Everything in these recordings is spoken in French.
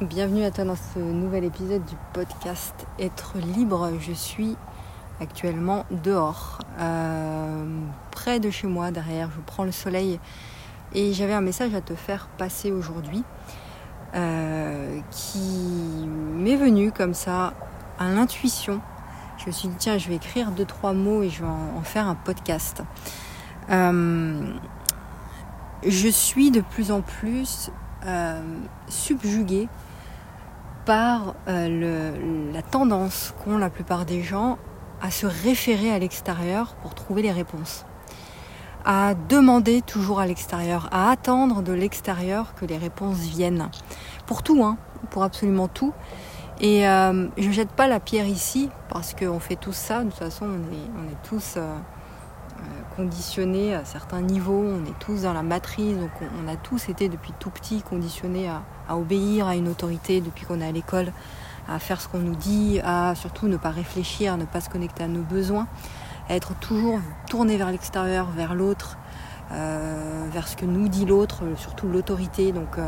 Bienvenue à toi dans ce nouvel épisode du podcast Être libre. Je suis actuellement dehors, euh, près de chez moi, derrière. Je prends le soleil et j'avais un message à te faire passer aujourd'hui euh, qui m'est venu comme ça à l'intuition. Je me suis dit, tiens, je vais écrire deux, trois mots et je vais en, faire un podcast. Euh, je suis de plus en plus euh, subjuguée par euh, la tendance qu'ont la plupart des gens à se référer à l'extérieur pour trouver les réponses, à demander toujours à l'extérieur, à attendre de l'extérieur que les réponses viennent. Pour tout, hein, pour absolument tout. Et euh, je ne jette pas la pierre ici parce qu'on fait tout ça. De toute façon, on est, on est tous conditionnés à certains niveaux, on est tous dans la matrice, donc on, a tous été depuis tout petit conditionnés à, obéir à une autorité depuis qu'on est à l'école, à faire ce qu'on nous dit, à surtout ne pas réfléchir, ne pas se connecter à nos besoins, à être toujours tourné vers l'extérieur, vers l'autre, euh, vers ce que nous dit l'autre, surtout l'autorité, donc euh,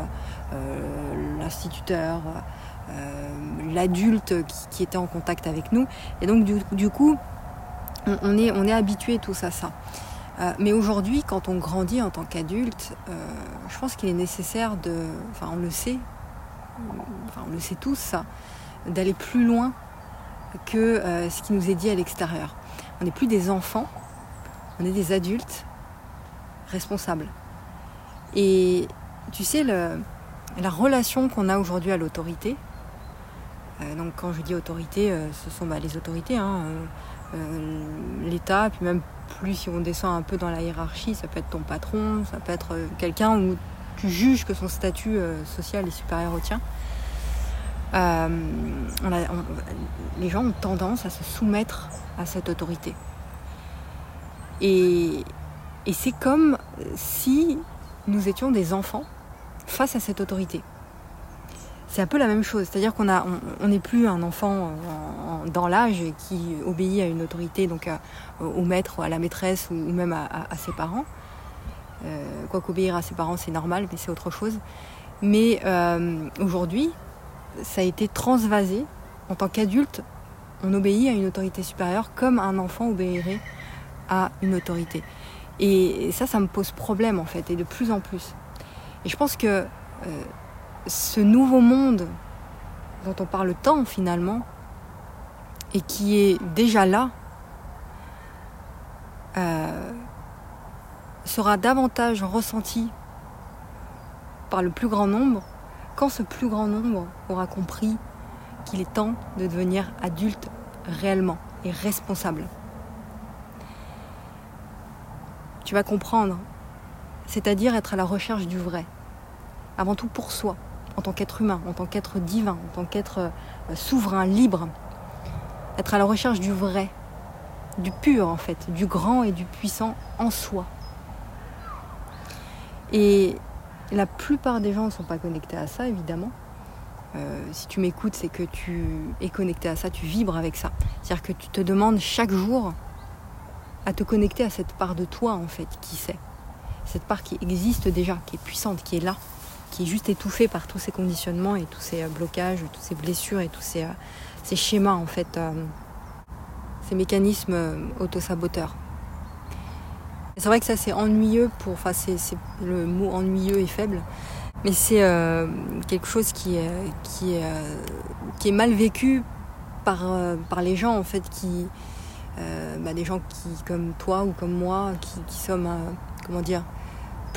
euh, l'instituteur, l'adulte qui, était en contact avec nous. Et donc du coup, on, est, on habitué tous à ça. Euh, mais aujourd'hui, quand on grandit en tant qu'adulte, euh, je pense qu'il est nécessaire de, enfin on le sait, enfin on le sait tous, d'aller plus loin que euh, ce qui nous est dit à l'extérieur. On n'est plus des enfants, on est des adultes responsables. Et tu sais, la relation qu'on a aujourd'hui à l'autorité, donc quand je dis autorité, ce sont bah, les autorités, hein, l'État, puis même plus si on descend un peu dans la hiérarchie, ça peut être ton patron, ça peut être euh, quelqu'un où tu juges que son statut euh, social est supérieur au tien. les gens ont tendance à se soumettre à cette autorité. Et c'est comme si nous étions des enfants face à cette autorité c'est un peu la même chose. C'est-à-dire qu'on a, on n'est plus un enfant dans l'âge qui obéit à une autorité, donc au maître, à la maîtresse ou, même à, ses parents. Euh, quoi qu'obéir à ses parents, c'est normal, mais c'est autre chose. Mais euh, aujourd'hui, ça a été transvasé. En tant qu'adulte, on obéit à une autorité supérieure comme un enfant obéirait à une autorité. Et ça, ça me pose problème en fait, et de plus en plus. Et je pense que euh, ce nouveau monde dont on parle tant finalement, et qui est déjà là, euh, sera davantage ressenti par le plus grand nombre quand ce plus grand nombre aura compris qu'il est temps de devenir adulte réellement et responsable. Tu vas comprendre, c'est-à-dire être à la recherche du vrai, avant tout pour soi, en tant qu'être humain, en tant qu'être divin, en tant qu'être euh, souverain, libre. Être à la recherche du vrai, du pur en fait, du grand et du puissant en soi. Et la plupart des gens ne sont pas connectés à ça, évidemment. Euh, si tu m'écoutes, c'est que tu es connecté à ça, tu vibres avec ça. C'est-à-dire que tu te demandes chaque jour à te connecter à cette part de toi, en fait, qui sait. Cette part qui existe déjà, qui est puissante, qui est là qui est juste étouffé par tous ces conditionnements et tous ces euh, blocages, toutes ces blessures et tous ces, euh, ces schémas en fait, euh, ces mécanismes autosaboteurs. C'est vrai que ça c'est ennuyeux pour, enfin c'est, le mot ennuyeux est faible, mais c'est quelque chose qui est, qui, mal vécu par, par les gens en fait qui, bah, des gens qui comme toi ou comme moi qui, qui sommes comment dire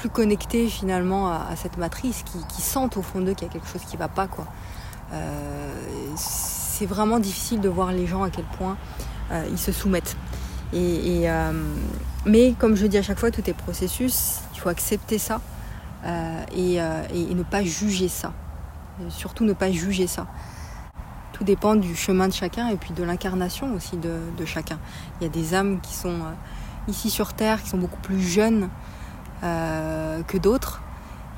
plus connectés finalement à, cette matrice, qui, sentent au fond d'eux qu'il y a quelque chose qui ne va pas. Quoi. Euh, c'est vraiment difficile de voir les gens à quel point euh, ils se soumettent. Et, euh, mais comme je dis à chaque fois, tout est processus, il faut accepter ça et, ne pas juger ça. surtout ne pas juger ça. Tout dépend du chemin de chacun et puis de l'incarnation aussi de, de, chacun. Il y a des âmes qui sont ici sur Terre, qui sont beaucoup plus jeunes que d'autres.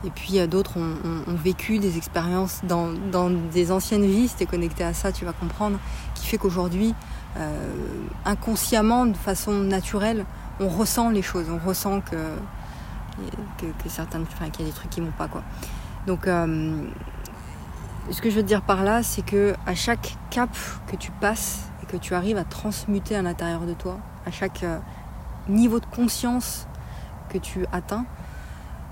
Et puis euh, d'autres ont, vécu des expériences dans, des anciennes vies, si tu es connecté à ça, tu vas comprendre, qui fait qu'aujourd'hui, euh, inconsciemment, de façon naturelle, on ressent les choses, on ressent que, que, certaines, qu'il y a des trucs qui vont pas. Quoi. Donc ce que je veux te dire par là, c'est que à chaque cap que tu passes et que tu arrives à transmuter à l'intérieur de toi, à chaque euh, niveau de conscience que tu atteins,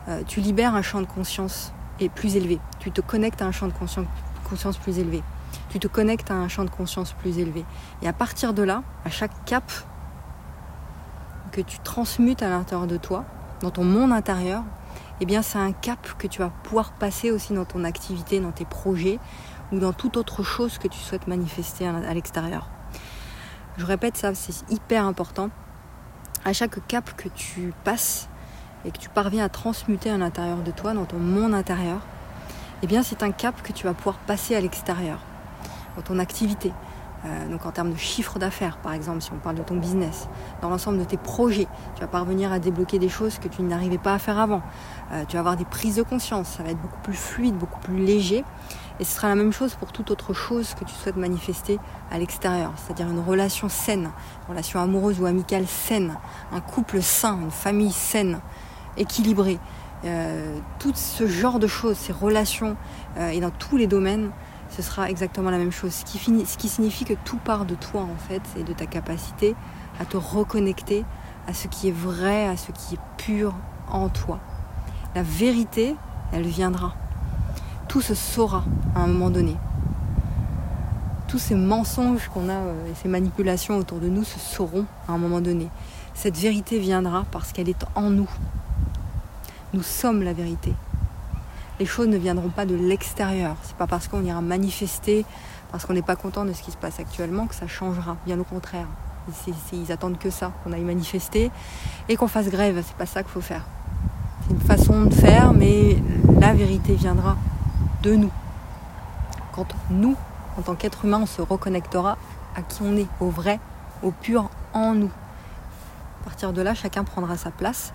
euh, tu libères un champ de conscience et plus élevé. Tu te connectes à un champ de conscience, plus élevé. Tu te connectes à un champ de conscience plus élevé. Et à partir de là, à chaque cap que tu transmutes à l'intérieur de toi, dans ton monde intérieur, eh bien c'est un cap que tu vas pouvoir passer aussi dans ton activité, dans tes projets ou dans toute autre chose que tu souhaites manifester à l'extérieur. Je répète ça, c'est hyper important. À chaque cap que tu passes et que tu parviens à transmuter à l'intérieur de toi, dans ton monde intérieur, eh bien c'est un cap que tu vas pouvoir passer à l'extérieur, dans ton activité, euh, donc en termes de chiffre d'affaires, par exemple, si on parle de ton business, dans l'ensemble de tes projets, tu vas parvenir à débloquer des choses que tu n'arrivais pas à faire avant. Euh, tu vas avoir des prises de conscience, ça va être beaucoup plus fluide, beaucoup plus léger. Et ce sera la même chose pour toute autre chose que tu souhaites manifester à l'extérieur, c'est-à-dire une relation saine, une relation amoureuse ou amicale saine, un couple sain, une famille saine, équilibrée. Euh, tout ce genre de choses, ces relations, et dans tous les domaines, ce sera exactement la même chose. Ce qui, signifie que tout part de toi en fait et de ta capacité à te reconnecter à ce qui est vrai, à ce qui est pur en toi. La vérité, elle viendra. Tout se saura à un moment donné. Tous ces mensonges qu'on a euh, et ces manipulations autour de nous se sauront à un moment donné. Cette vérité viendra parce qu'elle est en nous. Nous sommes la vérité les choses ne viendront pas de l'extérieur. C'est pas parce qu'on ira manifester, parce qu'on n'est pas content de ce qui se passe actuellement que ça changera. Bien au contraire. ils attendent que ça, qu'on aille manifester et qu'on fasse grève. C'est pas ça qu'il faut faire. C'est une façon de faire, mais la vérité viendra de nous. Quand nous, en tant qu'être humain, on se reconnectera à qui on est, au vrai, au pur en nous. À partir de là, chacun prendra sa place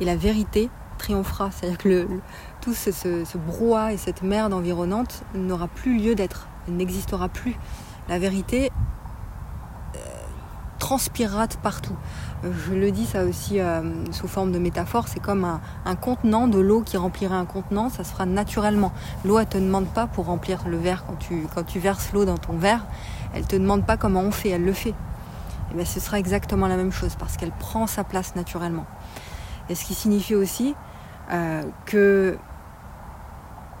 et la vérité triomphera. C'est-à-dire que tout ce, ce, brouhaha et cette merde environnante n'aura plus lieu d'être, n'existera plus. La vérité euh, transpirera de partout. Je le dis ça aussi euh, sous forme de métaphore, c'est comme un, contenant de l'eau qui remplirait un contenant, ça se fera naturellement. L'eau, elle te demande pas pour remplir le verre quand tu, quand tu verses l'eau dans ton verre, elle te demande pas comment on fait, elle le fait. Et bien ce sera exactement la même chose parce qu'elle prend sa place naturellement. Et ce qui signifie aussi euh, que,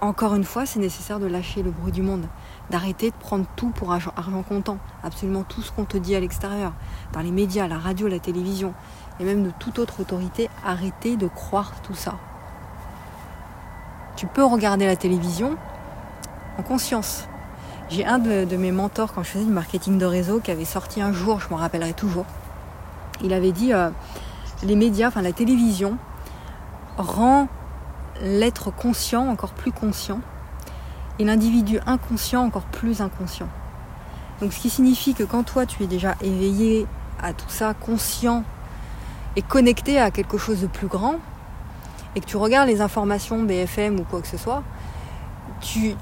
encore une fois, c'est nécessaire de lâcher le bruit du monde, d'arrêter de prendre tout pour argent, comptant, absolument tout ce qu'on te dit à l'extérieur, dans les médias, la radio, la télévision, et même de toute autre autorité, arrêter de croire tout ça. Tu peux regarder la télévision en conscience. J'ai un de, mes mentors quand je faisais du marketing de réseau qui avait sorti un jour, je m'en rappellerai toujours. Il avait dit euh, les médias, enfin la télévision, rend l'être conscient encore plus conscient et l'individu inconscient encore plus inconscient. Donc ce qui signifie que quand toi tu es déjà éveillé à tout ça, conscient et connecté à quelque chose de plus grand, et que tu regardes les informations BFM ou quoi que ce soit, tu,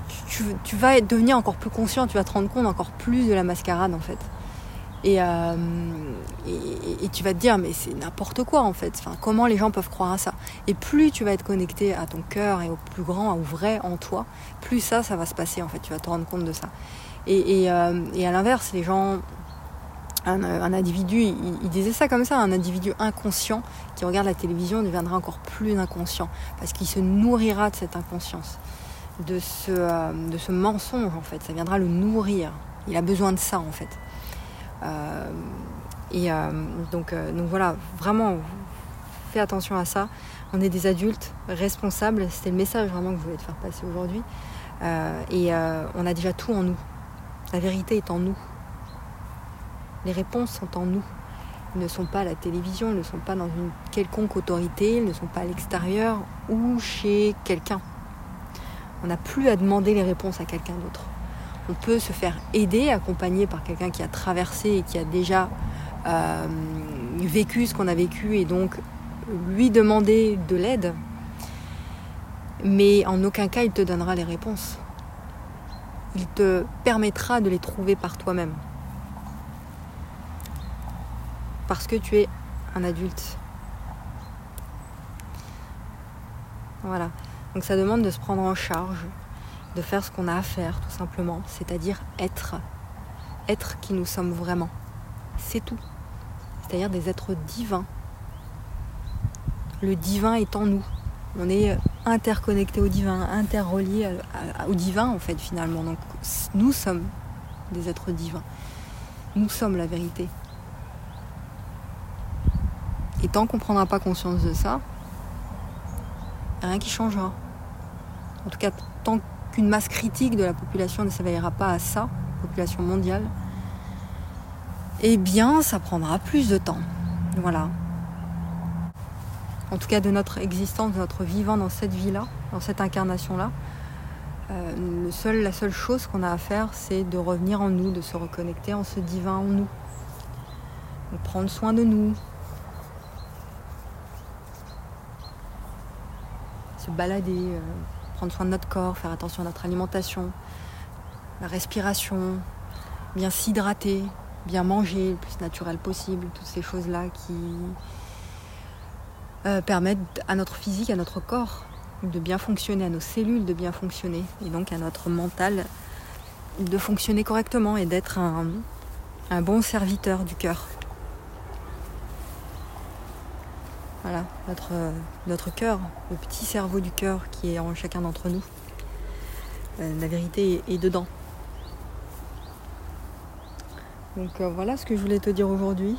tu vas devenir encore plus conscient, tu vas te rendre compte encore plus de la mascarade en fait. Euh, et, tu vas te dire, mais c'est n'importe quoi en fait. Comment les gens peuvent croire à ça? Et plus tu vas être connecté à ton cœur et au plus grand, au vrai en toi, plus ça, ça va se passer en fait. Tu vas te rendre compte de ça. Et, euh, à l'inverse, les gens, un, individu, il, disait ça comme ça, un individu inconscient qui regarde la télévision deviendra encore plus inconscient parce qu'il se nourrira de cette inconscience, de ce, euh, de ce mensonge en fait. Ça viendra le nourrir. Il a besoin de ça en fait. Euh, et euh, donc, euh, donc voilà, vraiment, fais attention à ça. On est des adultes responsables. C'était le message vraiment que je voulais te faire passer aujourd'hui. et on a déjà tout en nous. La vérité est en nous. Les réponses sont en nous. Ils ne sont pas à la télévision, ils ne sont pas dans une quelconque autorité, ils ne sont pas à l'extérieur ou chez quelqu'un. On n'a plus à demander les réponses à quelqu'un d'autre on peut se faire aider, accompagner par quelqu'un qui a traversé et qui a déjà euh, vécu ce qu'on a vécu et donc lui demander de l'aide. Mais en aucun cas il te donnera les réponses. Il te permettra de les trouver par toi-même. Parce que tu es un adulte. Voilà. Donc ça demande de se prendre en charge de faire ce qu'on a à faire tout simplement, c'est-à-dire être, être qui nous sommes vraiment. C'est tout. C'est-à-dire des êtres divins. Le divin est en nous. On est interconnecté au divin, interrelié au divin en fait finalement. Donc nous sommes des êtres divins. Nous sommes la vérité. Et tant qu'on ne prendra pas conscience de ça, rien qui changera. En tout cas, tant qu'une masse critique de la population ne s'éveillera pas à ça, population mondiale, eh bien, ça prendra plus de temps. Voilà. En tout cas, de notre existence, de notre vivant dans cette vie-là, dans cette incarnation-là, euh, la seule chose qu'on a à faire, c'est de revenir en nous, de se reconnecter en ce divin en nous. De prendre soin de nous, se balader, euh, prendre soin de notre corps, faire attention à notre alimentation, la respiration, bien s'hydrater, bien manger le plus naturel possible, toutes ces choses-là qui euh, permettent à notre physique, à notre corps de bien fonctionner, à nos cellules de bien fonctionner, et donc à notre mental de fonctionner correctement et d'être un, un bon serviteur du cœur. Voilà, notre, notre cœur, le petit cerveau du cœur qui est en chacun d'entre nous. Euh, la vérité est, dedans. Donc euh, voilà ce que je voulais te dire aujourd'hui.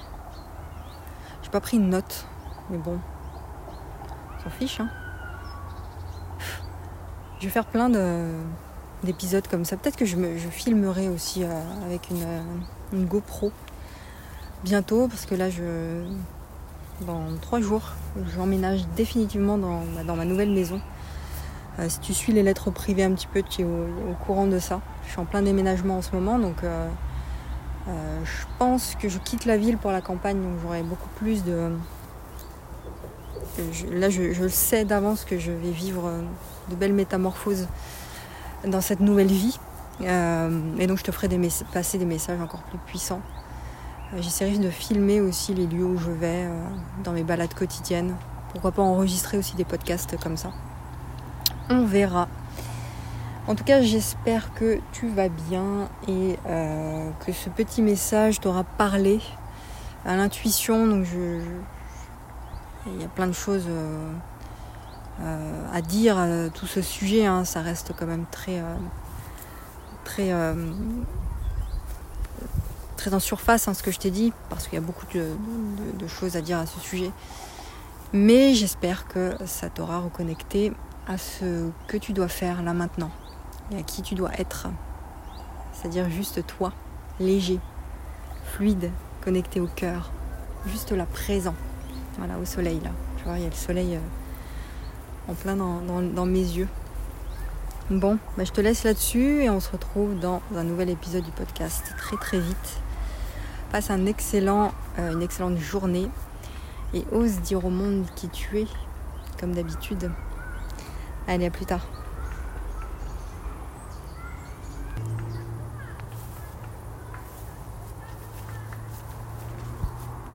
J'ai pas pris une note, mais bon, s'en fiche. Hein. Je vais faire plein d'épisodes comme ça. Peut-être que je, me, filmerai aussi euh, avec une, une GoPro bientôt, parce que là je dans trois jours. J'emménage définitivement dans, ma nouvelle maison. Euh, si tu suis les lettres privées un petit peu, tu es au, courant de ça. Je suis en plein déménagement en ce moment, donc euh, euh, je pense que je quitte la ville pour la campagne, donc j'aurai beaucoup plus de... là, je, je, sais d'avance que je vais vivre de belles métamorphoses dans cette nouvelle vie. et donc je te ferai passer des messages encore plus puissants. Euh, j'essaierai de filmer aussi les lieux où je vais euh, dans mes balades quotidiennes. Pourquoi pas enregistrer aussi des podcasts comme ça. On verra. En tout cas, j'espère que tu vas bien et euh, que ce petit message t'aura parlé à l'intuition. Donc, je, il y a plein de choses à dire à tout ce sujet. Hein. Ça reste quand même très, très en surface hein, ce que je t'ai dit, parce qu'il y a beaucoup de, choses à dire à ce sujet. Mais j'espère que ça t'aura reconnecté à ce que tu dois faire là maintenant et à qui tu dois être. C'est-à-dire juste toi, léger, fluide, connecté au cœur, juste là, présent. Voilà, au soleil là. Tu vois, il y a le soleil euh, en plein dans, mes yeux. Bon, bah, je te laisse là-dessus et on se retrouve dans un nouvel épisode du podcast très très vite. Passe un excellent, euh, une excellente journée et ose dire au monde qui tu es, comme d'habitude. Allez, à plus tard.